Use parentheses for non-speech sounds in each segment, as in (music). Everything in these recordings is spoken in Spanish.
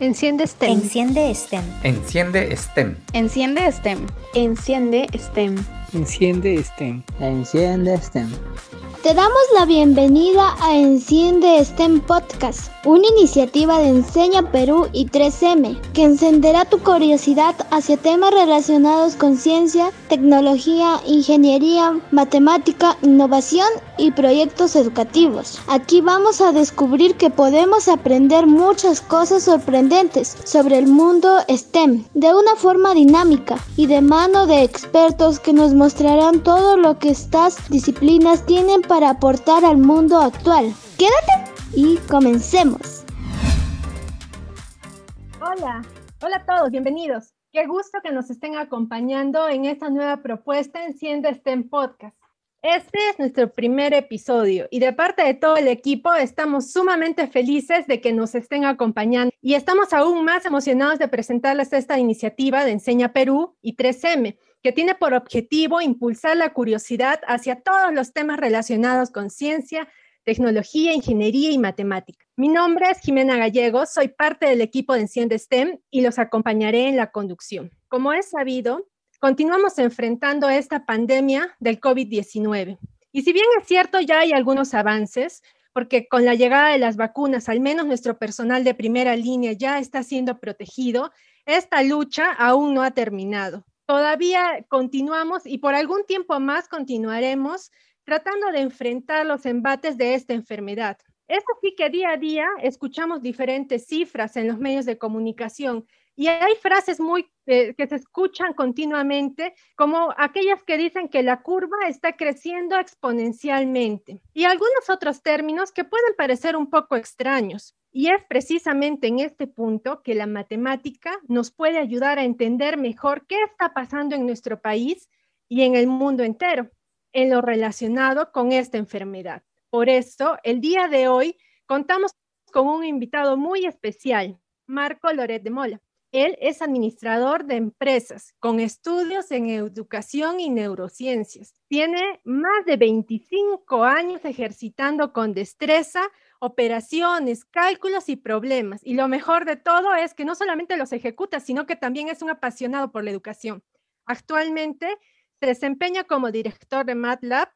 Enciende STEM. Enciende STEM. Enciende STEM. Enciende STEM. Enciende STEM. Enciende STEM. Enciende STEM. Te damos la bienvenida a Enciende STEM Podcast, una iniciativa de Enseña Perú y 3M que encenderá tu curiosidad hacia temas relacionados con ciencia, tecnología, ingeniería, matemática, innovación y proyectos educativos. Aquí vamos a descubrir que podemos aprender muchas cosas sorprendentes sobre el mundo STEM de una forma dinámica y de mano de expertos que nos mostrarán todo lo que estas disciplinas tienen para aportar al mundo actual. Quédate y comencemos. Hola, hola a todos, bienvenidos. Qué gusto que nos estén acompañando en esta nueva propuesta Enciende STEM Podcast. Este es nuestro primer episodio y de parte de todo el equipo estamos sumamente felices de que nos estén acompañando y estamos aún más emocionados de presentarles esta iniciativa de Enseña Perú y 3M, que tiene por objetivo impulsar la curiosidad hacia todos los temas relacionados con ciencia, tecnología, ingeniería y matemática. Mi nombre es Jimena Gallegos, soy parte del equipo de Enciende STEM y los acompañaré en la conducción. Como es sabido, continuamos enfrentando esta pandemia del COVID-19. Y si bien es cierto, ya hay algunos avances, porque con la llegada de las vacunas, al menos nuestro personal de primera línea ya está siendo protegido, esta lucha aún no ha terminado. Todavía continuamos y por algún tiempo más continuaremos tratando de enfrentar los embates de esta enfermedad. Es así que día a día escuchamos diferentes cifras en los medios de comunicación y hay frases muy eh, que se escuchan continuamente, como aquellas que dicen que la curva está creciendo exponencialmente, y algunos otros términos que pueden parecer un poco extraños. Y es precisamente en este punto que la matemática nos puede ayudar a entender mejor qué está pasando en nuestro país y en el mundo entero en lo relacionado con esta enfermedad. Por eso, el día de hoy contamos con un invitado muy especial, Marco Loret de Mola. Él es administrador de empresas con estudios en educación y neurociencias. Tiene más de 25 años ejercitando con destreza operaciones, cálculos y problemas. Y lo mejor de todo es que no solamente los ejecuta, sino que también es un apasionado por la educación. Actualmente se desempeña como director de MATLAB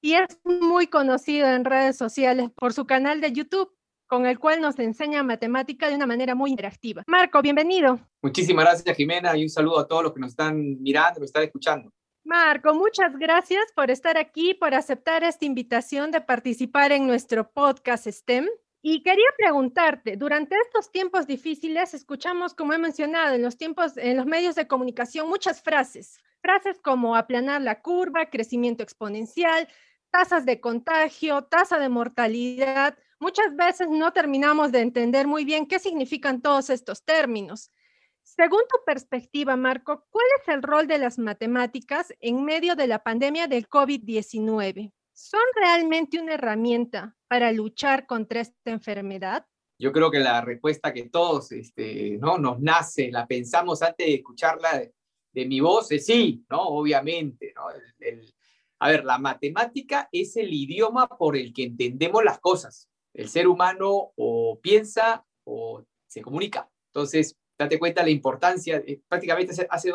y es muy conocido en redes sociales por su canal de YouTube con el cual nos enseña matemática de una manera muy interactiva. Marco, bienvenido. Muchísimas gracias, Jimena, y un saludo a todos los que nos están mirando, nos están escuchando. Marco, muchas gracias por estar aquí, por aceptar esta invitación de participar en nuestro podcast STEM. Y quería preguntarte, durante estos tiempos difíciles escuchamos, como he mencionado, en los tiempos, en los medios de comunicación, muchas frases. Frases como aplanar la curva, crecimiento exponencial, tasas de contagio, tasa de mortalidad muchas veces no terminamos de entender muy bien qué significan todos estos términos. Según tu perspectiva, Marco, ¿cuál es el rol de las matemáticas en medio de la pandemia del COVID-19? ¿Son realmente una herramienta para luchar contra esta enfermedad? Yo creo que la respuesta que todos este, ¿no? nos nace, la pensamos antes de escucharla de, mi voz, es sí, ¿no? Obviamente. ¿no? a ver, la matemática es el idioma por el que entendemos las cosas el ser humano o piensa o se comunica. Entonces, date cuenta la importancia, eh, prácticamente hace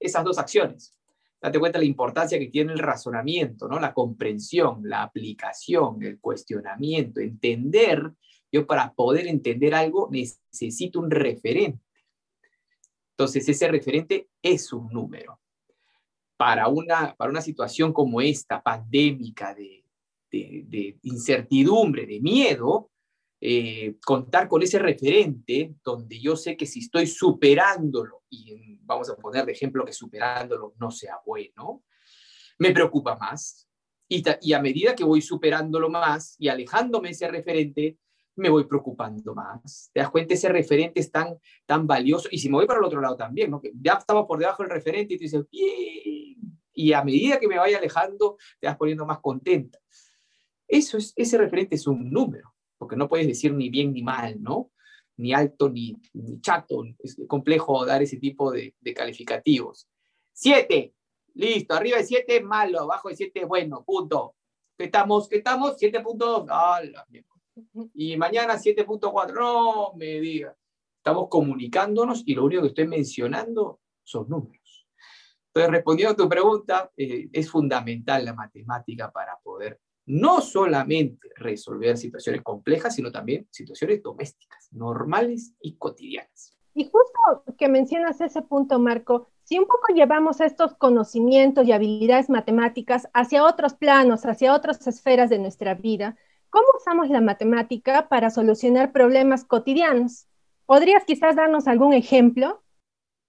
esas dos acciones. Date cuenta la importancia que tiene el razonamiento, ¿no? la comprensión, la aplicación, el cuestionamiento, entender. Yo para poder entender algo necesito un referente. Entonces, ese referente es un número. Para una, para una situación como esta, pandémica, de, de, incertidumbre, de miedo, eh, contar con ese referente donde yo sé que si estoy superándolo, y vamos a poner de ejemplo que superándolo no sea bueno, me preocupa más. Y, a medida que voy superándolo más y alejándome ese referente, me voy preocupando más. ¿Te das cuenta? Ese referente es tan, tan valioso. Y si me voy para el otro lado también, ¿no? que ya estaba por debajo del referente y tú dices. Y a medida que me vaya alejando, te vas poniendo más contenta. Eso es, ese referente es un número, porque no puedes decir ni bien ni mal, ¿no? Ni alto ni, chato. Es complejo dar ese tipo de, calificativos. Siete. Listo. Arriba de siete, malo. Abajo de siete, bueno. Punto. ¿Qué estamos? ¿Qué estamos? 7.2. Y mañana 7.4. No me diga. Estamos comunicándonos y lo único que estoy mencionando son números. Entonces, respondiendo a tu pregunta, eh, es fundamental la matemática para poder no solamente resolver situaciones complejas, sino también situaciones domésticas, normales y cotidianas. Y justo que mencionas ese punto, Marco, si un poco llevamos estos conocimientos y habilidades matemáticas hacia otros planos, hacia otras esferas de nuestra vida, ¿cómo usamos la matemática para solucionar problemas cotidianos? ¿Podrías quizás darnos algún ejemplo?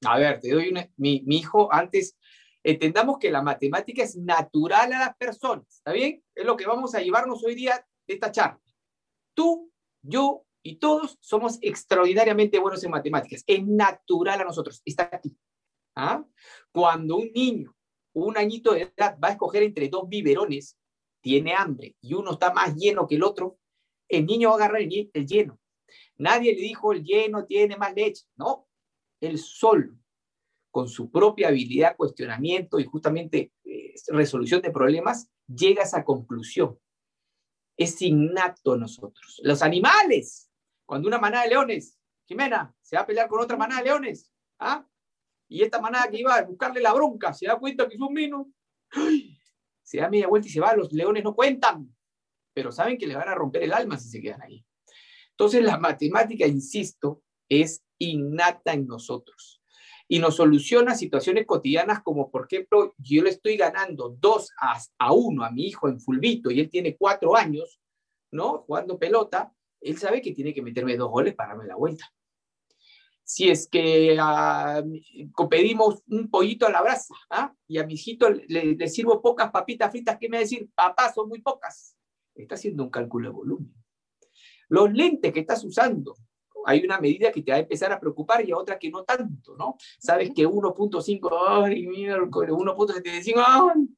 A ver, te doy una, mi, mi hijo antes entendamos que la matemática es natural a las personas, ¿está bien? Es lo que vamos a llevarnos hoy día de esta charla. Tú, yo y todos somos extraordinariamente buenos en matemáticas. Es natural a nosotros, está aquí. ¿Ah? Cuando un niño, un añito de edad, va a escoger entre dos biberones, tiene hambre y uno está más lleno que el otro, el niño va a agarrar el, el lleno. Nadie le dijo el lleno tiene más leche, no, el sol con su propia habilidad, cuestionamiento y justamente eh, resolución de problemas, llega a esa conclusión. Es innato en nosotros. Los animales, cuando una manada de leones, Jimena, se va a pelear con otra manada de leones, ¿ah? Y esta manada que iba a buscarle la bronca, se da cuenta que es un vino, se da media vuelta y se va, los leones no cuentan, pero saben que le van a romper el alma si se quedan ahí. Entonces la matemática, insisto, es innata en nosotros y nos soluciona situaciones cotidianas como, por ejemplo, yo le estoy ganando 2 a, a 1 a mi hijo en fulbito y él tiene 4 años, ¿no? Jugando pelota, él sabe que tiene que meterme dos goles para darme la vuelta. Si es que uh, pedimos un pollito a la brasa ¿ah? y a mi hijito le, le, sirvo pocas papitas fritas, ¿qué me va a decir? Papá, son muy pocas. Está haciendo un cálculo de volumen. Los lentes que estás usando, hay una medida que te va a empezar a preocupar y otra que no tanto, ¿no? Sabes que 1.5, ay, miércoles, 1.75,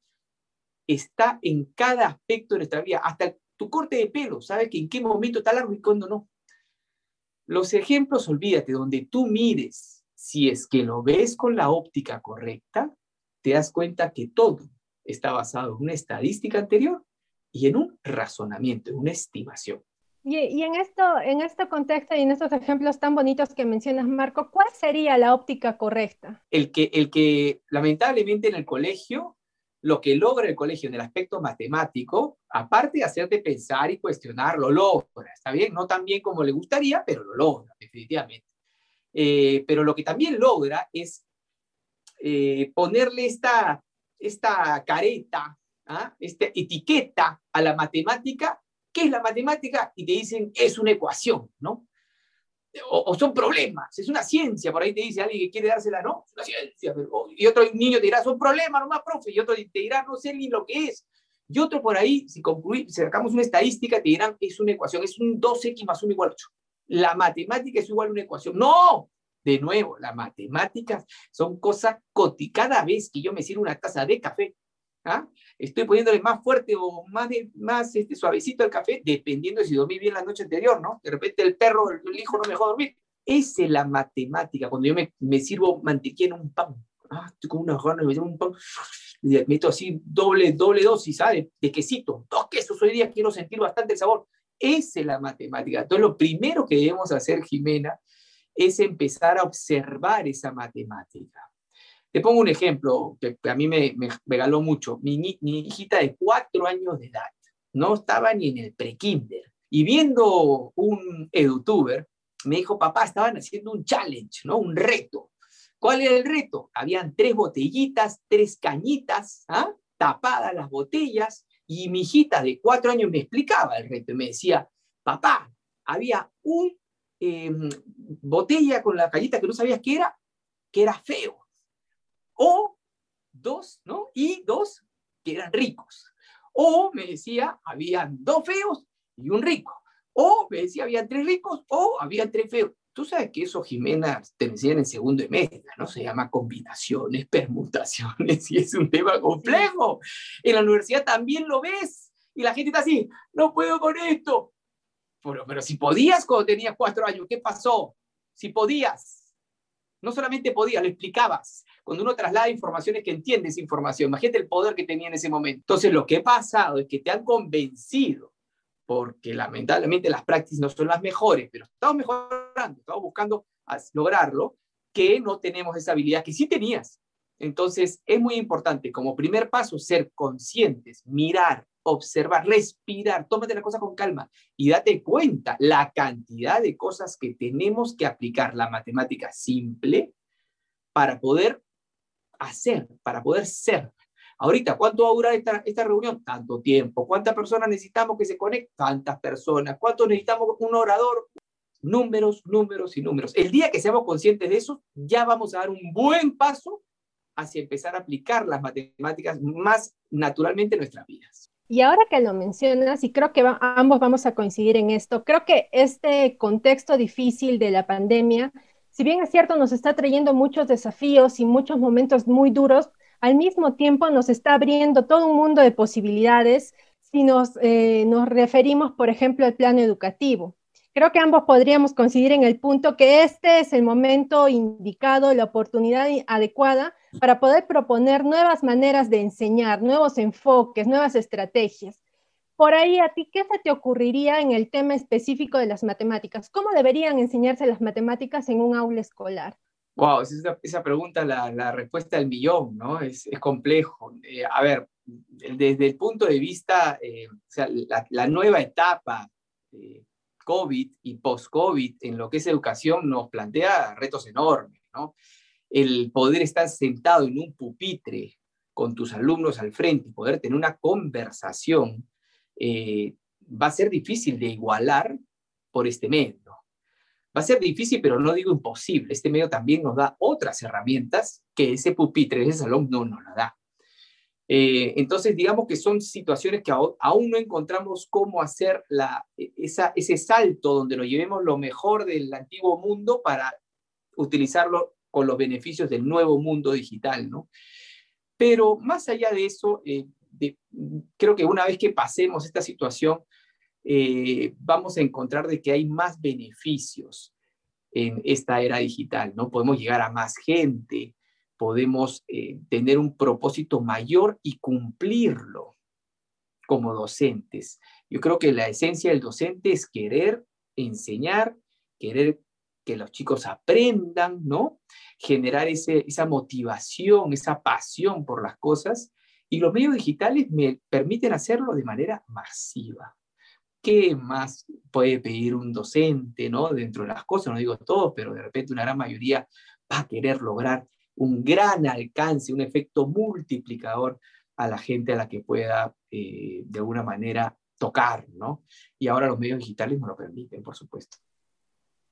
está en cada aspecto de nuestra vida, hasta tu corte de pelo, sabes que en qué momento está largo y cuándo no. Los ejemplos, olvídate, donde tú mires, si es que lo ves con la óptica correcta, te das cuenta que todo está basado en una estadística anterior y en un razonamiento, en una estimación. Y, en, esto, en este contexto y en estos ejemplos tan bonitos que mencionas, Marco, ¿cuál sería la óptica correcta? El que, el que lamentablemente en el colegio, lo que logra el colegio en el aspecto matemático, aparte de hacerte pensar y cuestionar, lo logra, ¿está bien? No tan bien como le gustaría, pero lo logra, definitivamente. Eh, pero lo que también logra es eh, ponerle esta, esta careta, ¿ah? esta etiqueta a la matemática ¿Qué es la matemática? Y te dicen, es una ecuación, ¿no? O, son problemas, es una ciencia, por ahí te dice alguien que quiere dársela, no, es una ciencia, y otro niño te dirá, son problemas nomás, profe, y otro te dirá, no sé ni lo que es, y otro por ahí, si, concluimos, sacamos una estadística, te dirán, es una ecuación, es un 2x más 1 igual a 8. La matemática es igual a una ecuación. No, de nuevo, las matemáticas son cosas cotidianas. Cada vez que yo me sirvo una taza de café, ¿ah? estoy poniéndole más fuerte o más, más este, suavecito el café, dependiendo de si dormí bien la noche anterior, ¿no? De repente el perro, el, hijo no me dejó dormir. Esa es la matemática, cuando yo me, me sirvo mantequilla en un pan. Ah, estoy con unas ganas, me sirvo un pan, y meto así doble, doble dosis, ¿sabes? De quesito, dos quesos hoy día, quiero sentir bastante el sabor. Esa es la matemática. Entonces, lo primero que debemos hacer, Jimena, es empezar a observar esa matemática. Te pongo un ejemplo que a mí me, regaló mucho. Mi, hijita de cuatro años de edad no estaba ni en el pre-kinder. Y viendo un edutuber, me dijo, papá, estaban haciendo un challenge, ¿no? Un reto. ¿Cuál era el reto? Habían tres botellitas, tres cañitas, ¿ah? tapadas las botellas, y mi hijita de cuatro años me explicaba el reto y me decía, papá, había un eh, botella con la cañita que no sabías qué era, que era feo. O dos, ¿no? Y dos que eran ricos. O me decía, habían dos feos y un rico. O me decía, habían tres ricos o habían tres feos. Tú sabes que eso, Jimena, te enseñan en segundo de media, ¿no? Se llama combinaciones, (laughs) permutaciones, y es un tema complejo. En la universidad también lo ves, y la gente está así, no puedo con esto. Pero, pero si podías cuando tenías cuatro años, ¿qué pasó? Si podías, no solamente podías, lo explicabas cuando uno traslada informaciones que entiende esa información. Imagínate el poder que tenía en ese momento. Entonces, lo que ha pasado es que te han convencido, porque lamentablemente las prácticas no son las mejores, pero estamos mejorando, estamos buscando lograrlo que no tenemos esa habilidad que sí tenías. Entonces, es muy importante como primer paso ser conscientes, mirar, observar, respirar, tómate la cosa con calma y date cuenta la cantidad de cosas que tenemos que aplicar la matemática simple para poder hacer, para poder ser. Ahorita, ¿cuánto va a durar esta, esta reunión? Tanto tiempo. ¿Cuántas personas necesitamos que se conecten? Tantas personas. ¿Cuánto necesitamos un orador? Números, números y números. El día que seamos conscientes de eso, ya vamos a dar un buen paso hacia empezar a aplicar las matemáticas más naturalmente en nuestras vidas. Y ahora que lo mencionas, y creo que ambos vamos a coincidir en esto, creo que este contexto difícil de la pandemia, si bien es cierto, nos está trayendo muchos desafíos y muchos momentos muy duros, al mismo tiempo nos está abriendo todo un mundo de posibilidades si nos, eh, nos referimos, por ejemplo, al plano educativo. Creo que ambos podríamos coincidir en el punto que este es el momento indicado, la oportunidad adecuada para poder proponer nuevas maneras de enseñar, nuevos enfoques, nuevas estrategias. Por ahí, ¿a ti qué se te ocurriría en el tema específico de las matemáticas? ¿Cómo deberían enseñarse las matemáticas en un aula escolar? Wow, esa, pregunta, la, respuesta del millón, ¿no? Es, complejo. Eh, a ver, desde el punto de vista, eh, o sea, la, la, nueva etapa eh, COVID y post-COVID en lo que es educación nos plantea retos enormes, ¿no? El poder estar sentado en un pupitre con tus alumnos al frente y poder tener una conversación, eh, va a ser difícil de igualar por este medio. Va a ser difícil, pero no digo imposible. Este medio también nos da otras herramientas que ese pupitre, ese salón no nos la da. Eh, entonces, digamos que son situaciones que aún no encontramos cómo hacer la, esa, ese salto donde nos llevemos lo mejor del antiguo mundo para utilizarlo con los beneficios del nuevo mundo digital, ¿no? Pero más allá de eso, eh, creo que una vez que pasemos esta situación, eh, vamos a encontrar de que hay más beneficios en esta era digital, ¿no? Podemos llegar a más gente, podemos eh, tener un propósito mayor y cumplirlo como docentes. Yo creo que la esencia del docente es querer enseñar, querer que los chicos aprendan, ¿no? Generar ese, esa motivación, esa pasión por las cosas. Y los medios digitales me permiten hacerlo de manera masiva. ¿Qué más puede pedir un docente, ¿no? Dentro de las cosas, no digo todo, pero de repente una gran mayoría va a querer lograr un gran alcance, un efecto multiplicador a la gente a la que pueda eh, de alguna manera tocar, ¿no? Y ahora los medios digitales nos lo permiten, por supuesto.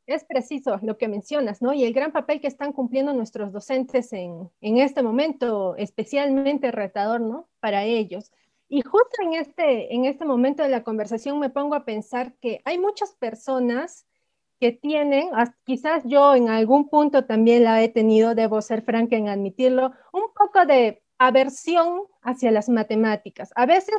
Es preciso lo que mencionas, ¿no? Y el gran papel que están cumpliendo nuestros docentes en, en este momento, especialmente retador, ¿no? Para ellos. Y justo en este, en este momento de la conversación me pongo a pensar que hay muchas personas que tienen, quizás yo en algún punto también la he tenido, debo ser franca en admitirlo, un poco de aversión hacia las matemáticas. A veces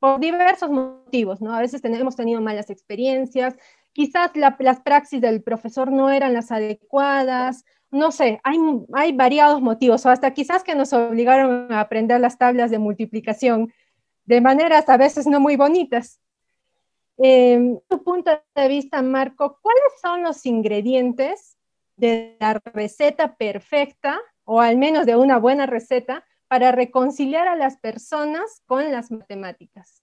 por diversos motivos, ¿no? A veces tenemos tenido malas experiencias, quizás las praxis del profesor no eran las adecuadas, no sé, hay, hay variados motivos, o hasta quizás que nos obligaron a aprender las tablas de multiplicación de maneras a veces no muy bonitas. Eh, tu punto de vista, Marco, ¿cuáles son los ingredientes de la receta perfecta, o al menos de una buena receta, para reconciliar a las personas con las matemáticas?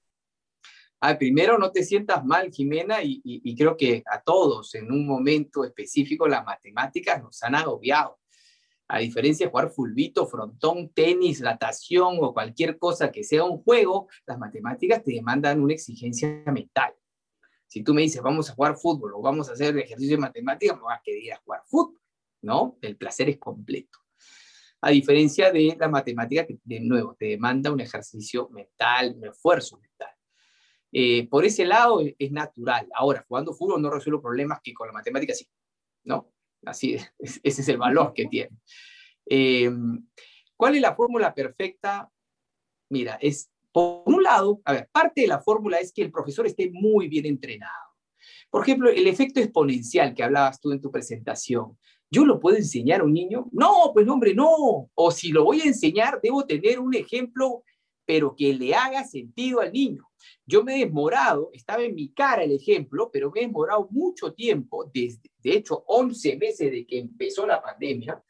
Ah, primero, no te sientas mal, Jimena, y, creo que a todos en un momento específico las matemáticas nos han agobiado. A diferencia de jugar fulbito, frontón, tenis, natación o cualquier cosa que sea un juego, las matemáticas te demandan una exigencia mental. Si tú me dices, vamos a jugar fútbol o vamos a hacer ejercicio de matemáticas, me vas a querer a jugar fútbol, ¿no? El placer es completo. A diferencia de la matemática, que de nuevo te demanda un ejercicio mental, un esfuerzo mental. Eh, por ese lado es, natural. Ahora, jugando fútbol no resuelvo problemas que con la matemática sí, ¿no? Así (laughs) es, ese es el valor que tiene. Eh, ¿Cuál es la fórmula perfecta? Mira, es, por un lado, a ver, parte de la fórmula es que el profesor esté muy bien entrenado. Por ejemplo, el efecto exponencial que hablabas tú en tu presentación. ¿Yo lo puedo enseñar a un niño? No, pues hombre, no. O si lo voy a enseñar, debo tener un ejemplo, pero que le haga sentido al niño. yo me he demorado, estaba en mi cara el ejemplo, pero me he demorado mucho tiempo, desde, de hecho 11 meses de que empezó la pandemia,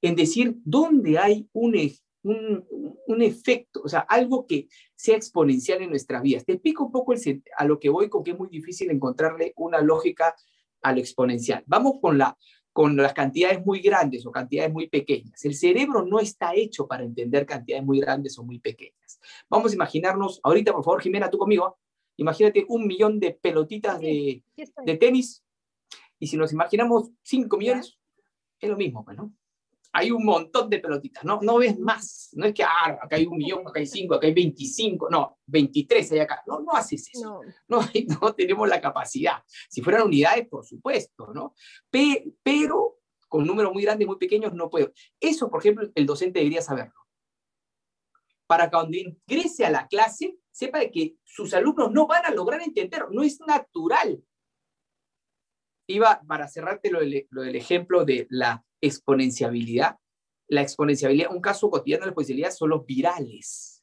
en decir dónde hay un, un, un, efecto, o sea, algo que sea exponencial en nuestras vidas. Te explico un poco a lo que voy, con que es muy difícil encontrarle una lógica a lo exponencial. Vamos con, la, con las cantidades muy grandes o cantidades muy pequeñas. El cerebro no está hecho para entender cantidades muy grandes o muy pequeñas. Vamos a imaginarnos, ahorita por favor, Jimena, tú conmigo, imagínate un millón de pelotitas de, de tenis y si nos imaginamos cinco millones, es lo mismo, pues, ¿no? Hay un montón de pelotitas, ¿no? No ves más. No es que, ah, acá hay un millón, acá hay cinco, acá hay 25, no, 23 hay acá. No, no haces eso. No. (laughs) No, tenemos la capacidad. Si fueran unidades, por supuesto, ¿no? pero con números muy grandes, muy pequeños, no puedo. Eso, por ejemplo, el docente debería saberlo. Para que cuando ingrese a la clase, sepa de que sus alumnos no van a lograr entender, no es natural. Iba, para cerrarte lo del ejemplo de la exponenciabilidad. La exponenciabilidad, un caso cotidiano de exponenciabilidad son los virales.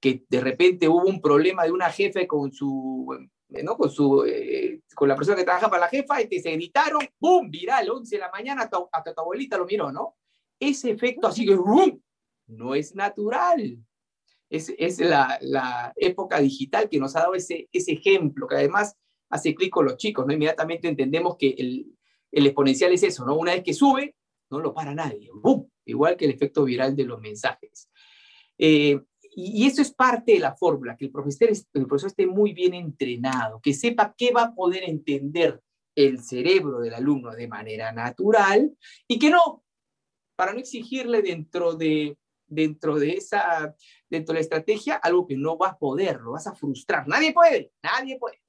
Que de repente hubo un problema de una jefe con su, ¿no? Con su, eh, con la persona que trabaja para la jefa y que se gritaron, ¡boom! Viral, 11 de la mañana, hasta, tu abuelita lo miró, ¿no? Ese efecto así que, ¡boom! No es natural. Es, es la, la, época digital que nos ha dado ese, ese ejemplo, que además hace clic con los chicos, ¿no? Inmediatamente entendemos que el, exponencial es eso, ¿no? Una vez que sube, no lo para nadie. ¡Bum! Igual que el efecto viral de los mensajes. Eh, y, eso es parte de la fórmula, que el profesor, esté muy bien entrenado, que sepa qué va a poder entender el cerebro del alumno de manera natural y que no, para no exigirle dentro de, dentro de esa, dentro de la estrategia, algo que no va a poder, lo vas a frustrar. Nadie puede, nadie puede.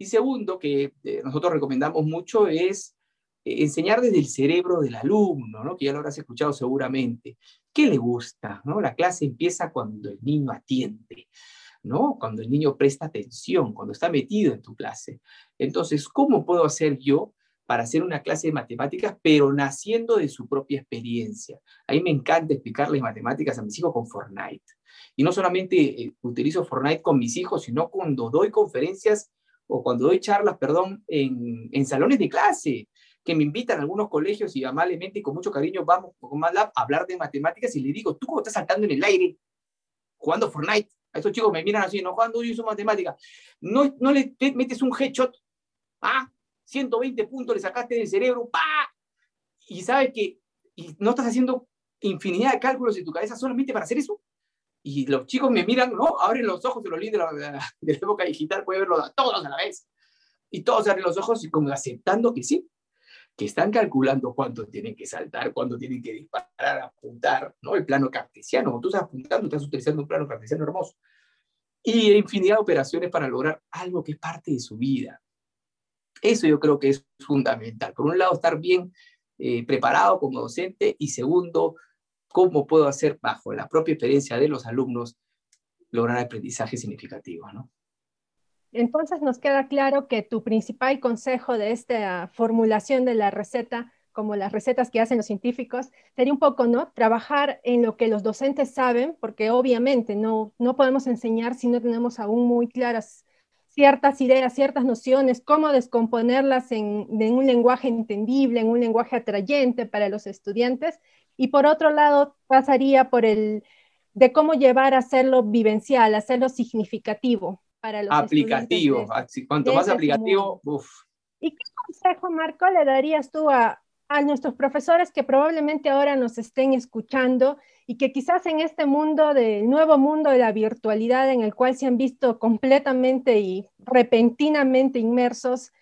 Y segundo, que eh, nosotros recomendamos mucho, es eh, enseñar desde el cerebro del alumno, ¿no? que ya lo habrás escuchado seguramente. ¿Qué le gusta? ¿no? La clase empieza cuando el niño atiende, ¿no? cuando el niño presta atención, cuando está metido en tu clase. Entonces, ¿cómo puedo hacer yo para hacer una clase de matemáticas, pero naciendo de su propia experiencia? A mí me encanta explicarles matemáticas a mis hijos con Fortnite. Y no solamente eh, utilizo Fortnite con mis hijos, sino cuando doy conferencias o cuando doy charlas, perdón, en, en salones de clase, que me invitan a algunos colegios y amablemente y con mucho cariño vamos con MATLAB a hablar de matemáticas y le digo, ¿tú cómo estás saltando en el aire jugando Fortnite? A esos chicos me miran así, no jugando yo uso matemáticas. No, no le metes un headshot, ah, 120 puntos le sacaste del cerebro, pa, y sabes que y no estás haciendo infinidad de cálculos en tu cabeza solamente para hacer eso y los chicos me miran, ¿no? Abren los ojos, de los de la, de la, época digital puede verlo a todos a la vez. Y todos abren los ojos y como aceptando que sí, que están calculando cuánto tienen que saltar, cuándo tienen que disparar, apuntar, ¿no? El plano cartesiano, tú estás apuntando, estás utilizando un plano cartesiano hermoso. Y infinidad de operaciones para lograr algo que es parte de su vida. Eso yo creo que es fundamental. Por un lado, estar bien eh, preparado como docente y segundo, cómo puedo hacer bajo la propia experiencia de los alumnos lograr aprendizaje significativo, ¿no? Entonces nos queda claro que tu principal consejo de esta formulación de la receta, como las recetas que hacen los científicos, sería un poco, ¿no? Trabajar en lo que los docentes saben, porque obviamente no, no podemos enseñar si no tenemos aún muy claras ciertas ideas, ciertas nociones, cómo descomponerlas en, en un lenguaje entendible, en un lenguaje atrayente para los estudiantes y por otro lado, pasaría por el de cómo llevar a hacerlo vivencial, hacerlo significativo para los aplicativo. Cuanto más aplicativo, uff. ¿Y qué consejo, Marco, le darías tú a, a nuestros profesores que probablemente ahora nos estén escuchando y que quizás en este mundo del nuevo mundo de la virtualidad en el cual se han visto completamente y repentinamente inmersos,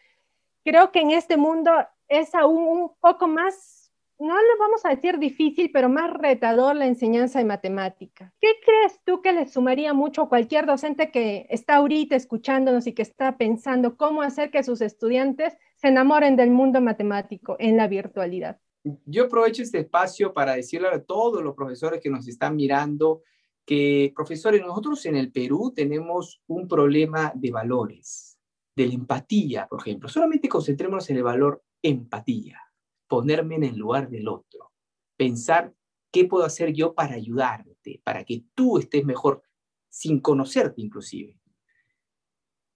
creo que en este mundo es aún un poco más no le vamos a decir difícil, pero más retador la enseñanza de matemática. ¿Qué crees tú que le sumaría mucho a cualquier docente que está ahorita escuchándonos y que está pensando cómo hacer que sus estudiantes se enamoren del mundo matemático en la virtualidad? Yo aprovecho este espacio para decirle a todos los profesores que nos están mirando que, profesores, nosotros en el Perú tenemos un problema de valores, de la empatía, por ejemplo. Solamente concentrémonos en el valor empatía ponerme en el lugar del otro, pensar qué puedo hacer yo para ayudarte, para que tú estés mejor, sin conocerte inclusive.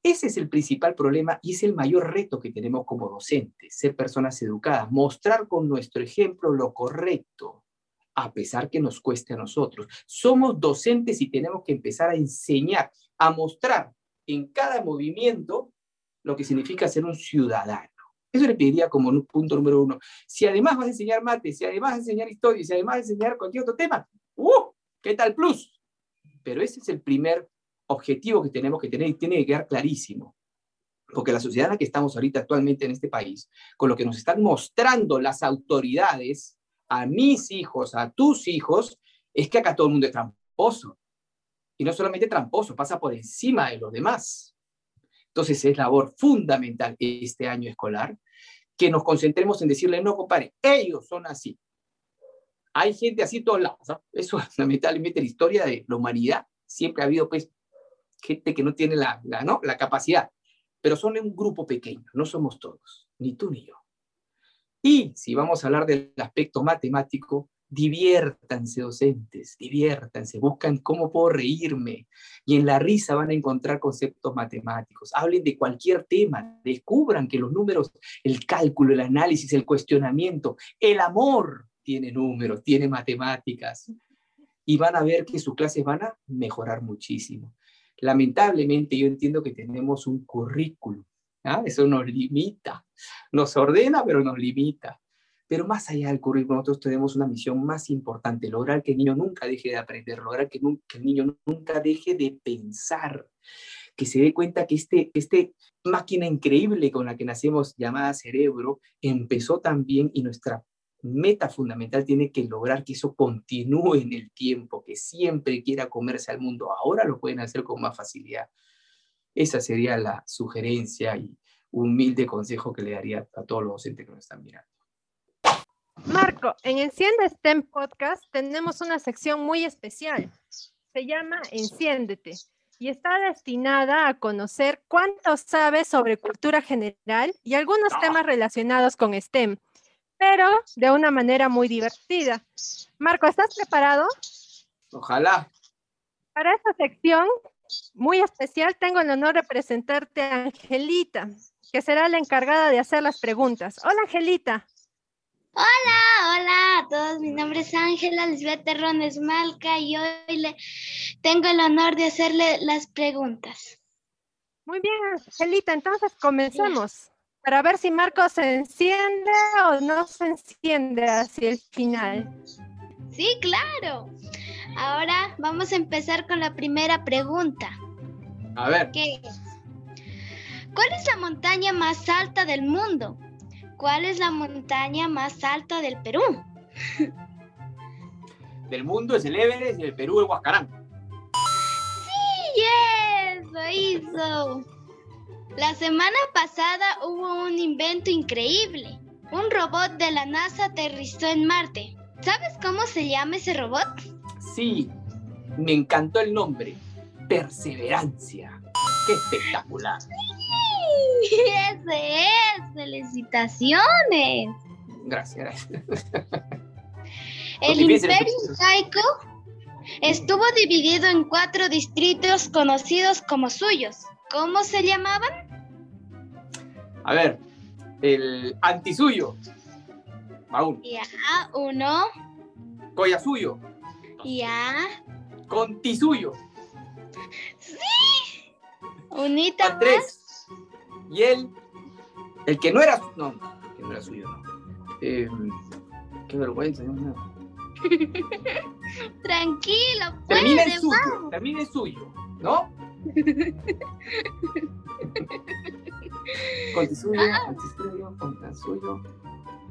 Ese es el principal problema y es el mayor reto que tenemos como docentes, ser personas educadas, mostrar con nuestro ejemplo lo correcto, a pesar que nos cueste a nosotros. Somos docentes y tenemos que empezar a enseñar, a mostrar en cada movimiento lo que significa ser un ciudadano. Eso le pediría como punto número uno. Si además vas a enseñar mate, si además vas a enseñar historia, si además vas a enseñar cualquier otro tema, ¡uh! ¿Qué tal plus? Pero ese es el primer objetivo que tenemos que tener y tiene que quedar clarísimo. Porque la sociedad en la que estamos ahorita actualmente en este país, con lo que nos están mostrando las autoridades a mis hijos, a tus hijos, es que acá todo el mundo es tramposo. Y no solamente tramposo, pasa por encima de los demás. Entonces es labor fundamental este año escolar que nos concentremos en decirle, no, compadre, ellos son así. Hay gente así todos lados. Eso es lamentablemente la historia de la humanidad. Siempre ha habido pues gente que no tiene la, la, ¿no? la capacidad, pero son un grupo pequeño, no somos todos, ni tú ni yo. Y si vamos a hablar del aspecto matemático, diviértanse docentes, diviértanse, buscan cómo puedo reírme y en la risa van a encontrar conceptos matemáticos. Hablen de cualquier tema, descubran que los números, el cálculo, el análisis, el cuestionamiento, el amor tiene números, tiene matemáticas y van a ver que sus clases van a mejorar muchísimo. Lamentablemente yo entiendo que tenemos un currículum, ¿ah? eso nos limita, nos ordena pero nos limita. Pero más allá del currículum, nosotros tenemos una misión más importante, lograr que el niño nunca deje de aprender, lograr que, el niño nunca deje de pensar, que se dé cuenta que este, este máquina increíble con la que nacemos llamada cerebro empezó también y nuestra meta fundamental tiene que lograr que eso continúe en el tiempo, que siempre quiera comerse al mundo. Ahora lo pueden hacer con más facilidad. Esa sería la sugerencia y humilde consejo que le daría a todos los docentes que nos están mirando. Marco, en Enciende STEM Podcast tenemos una sección muy especial. Se llama Enciéndete y está destinada a conocer cuánto sabes sobre cultura general y algunos temas relacionados con STEM pero de una manera muy divertida. Marco, ¿estás preparado? Ojalá. Para esta sección muy especial tengo el honor de presentarte a Angelita, que será la encargada de hacer las preguntas. Hola, Angelita. Hola, hola a todos. Mi nombre es Ángela Lisbeth Terrones Malca y hoy le tengo el honor de hacerle las preguntas. Muy bien, Angelita, entonces comencemos para ver si Marco se enciende o no se enciende hacia el final. Sí, claro. Ahora vamos a empezar con la primera pregunta. A ver. ¿Qué es? ¿Cuál es la montaña más alta del mundo? ¿Cuál es la montaña más alta del Perú? (laughs) Del mundo es el Everest y del Perú el Huascarán. Sí, yes, lo hizo. La semana pasada hubo un invento increíble. Un robot de la NASA aterrizó en Marte. ¿Sabes cómo se llama ese robot? Sí, me encantó el nombre. Perseverancia. ¡Qué espectacular! Sí, ese es. Felicitaciones. Gracias, gracias. El imperio incaico estuvo dividido en cuatro distritos conocidos como suyos. ¿Cómo se llamaban? A ver, el antisuyo. Aún. Ya, uno. Collasuyo. Ya. Contisuyo. Sí. Unita Van tres. Y él, el que no era, no, el que no era suyo, no. Eh, qué vergüenza, mío. (laughs) Tranquilo, Termina puede, en suyo, termina en suyo, ¿no? (laughs) Contisuyo, antisuyo, contasuyo.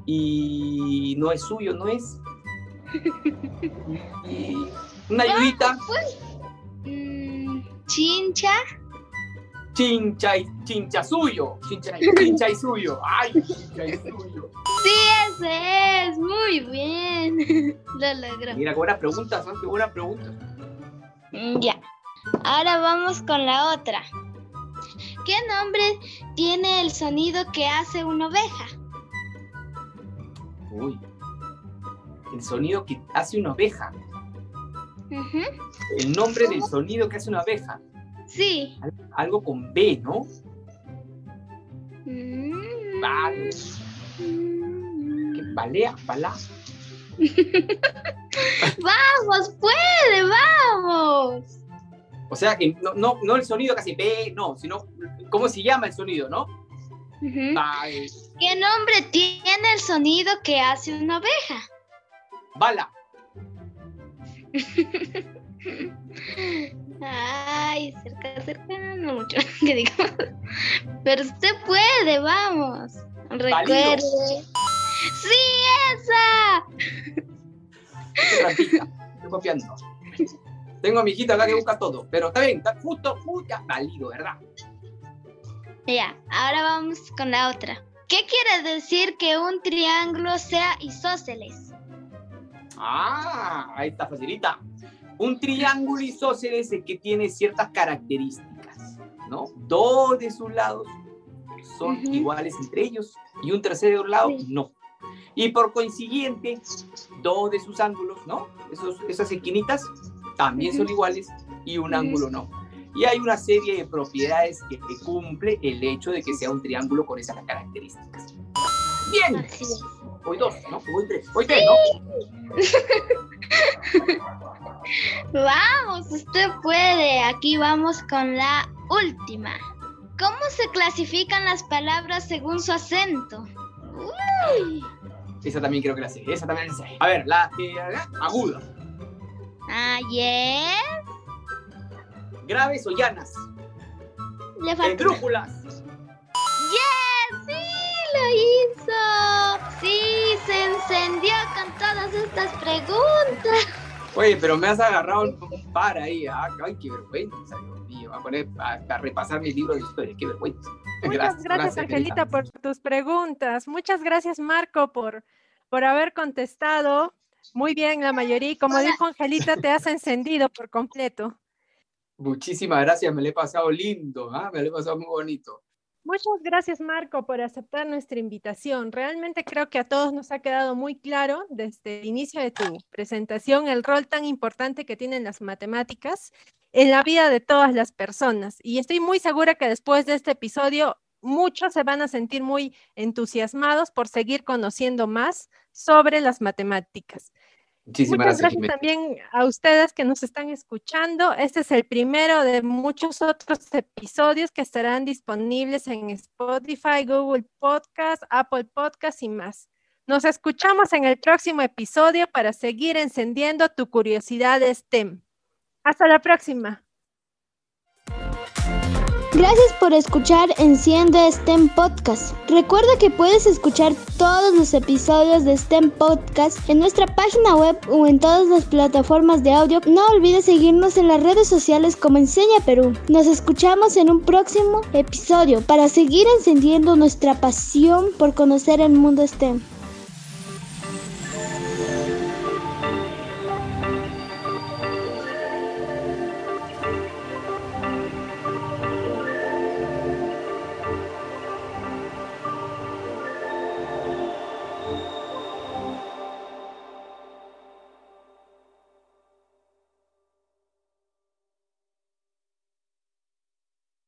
Y no es suyo, no es. (laughs) Y una ayudita, Mm, chincha. chincha y chincha suyo, chincha, (laughs) chincha y suyo, ay, chincha y suyo. Sí, ese es. Muy bien. Lo logró. Mira, qué buenas preguntas, ¿no? Qué buenas preguntas. Ya. Ahora vamos con la otra. ¿Qué nombre tiene el sonido que hace una oveja? Uy. El sonido que hace una oveja. El nombre del sonido que hace una abeja. Sí. Al- Algo con B, ¿no? Mm. Vale. ¿Qué balea? ¿Balá? (laughs) Vamos, puede, vamos. O sea que no, no, no el sonido hace B, no, sino cómo se llama el sonido, ¿no? ¿Qué nombre tiene el sonido que hace una oveja? bala. (laughs) Ay, cerca, cerca, no mucho (laughs) que digamos. Pero usted puede, vamos. Recuerde. ¡Sí, esa! Estoy copiando. Tengo a mi hijita acá que busca todo, pero está bien, está justo, justo, válido, ¿verdad? Ya, ahora vamos con la otra. ¿Qué quiere decir que un triángulo sea isósceles? Ah, ahí está facilita. Un triángulo isósceles es que tiene ciertas características, ¿no? Dos de sus lados son Ujú. iguales entre ellos y un tercer lado Sí. no. Y por consiguiente, dos de sus ángulos, ¿no? Esos, esas esquinitas también son iguales y un ángulo no. Y hay una serie de propiedades que cumple el hecho de que sea un triángulo con esas características. Bien, hoy dos, ¿no? Hoy tres, hoy tres, ¿no? (laughs) Vamos, usted puede. Aquí vamos con la última. ¿Cómo se clasifican las palabras según su acento? Uy. Esa también creo que la sé. Esa también la sé. A ver, la eh, aguda. Ah, yes. Graves o llanas. Le falta. Esdrújulas. Yes, sí, lo hizo. Sí, se encendió con todas estas preguntas. Oye, pero me has agarrado un par ahí. ah, Ay, qué vergüenza, Dios mío. Voy a poner a, a repasar mi libro de historia. Qué vergüenza. Muchas gracias, Angelita, por tus preguntas. Muchas gracias, Marco, por, por haber contestado. Muy bien, la mayoría. Como dijo Angelita, te has encendido por completo. Muchísimas gracias, me lo he pasado lindo, ¿ah? me lo he pasado muy bonito. Muchas gracias, Marco, por aceptar nuestra invitación. Realmente creo que a todos nos ha quedado muy claro desde el inicio de tu presentación el rol tan importante que tienen las matemáticas en la vida de todas las personas. Y estoy muy segura que después de este episodio muchos se van a sentir muy entusiasmados por seguir conociendo más sobre las matemáticas. Muchísimas Muchas gracias. también a ustedes que nos están escuchando. Este es el primero de muchos otros episodios que estarán disponibles en Spotify, Google Podcast, Apple Podcast y más. Nos escuchamos en el próximo episodio para seguir encendiendo tu curiosidad STEM. Hasta la próxima. Gracias por escuchar Enciende STEM Podcast. Recuerda que puedes escuchar todos los episodios de STEM Podcast en nuestra página web o en todas las plataformas de audio. No olvides seguirnos en las redes sociales como Enseña Perú. Nos escuchamos en un próximo episodio para seguir encendiendo nuestra pasión por conocer el mundo STEM.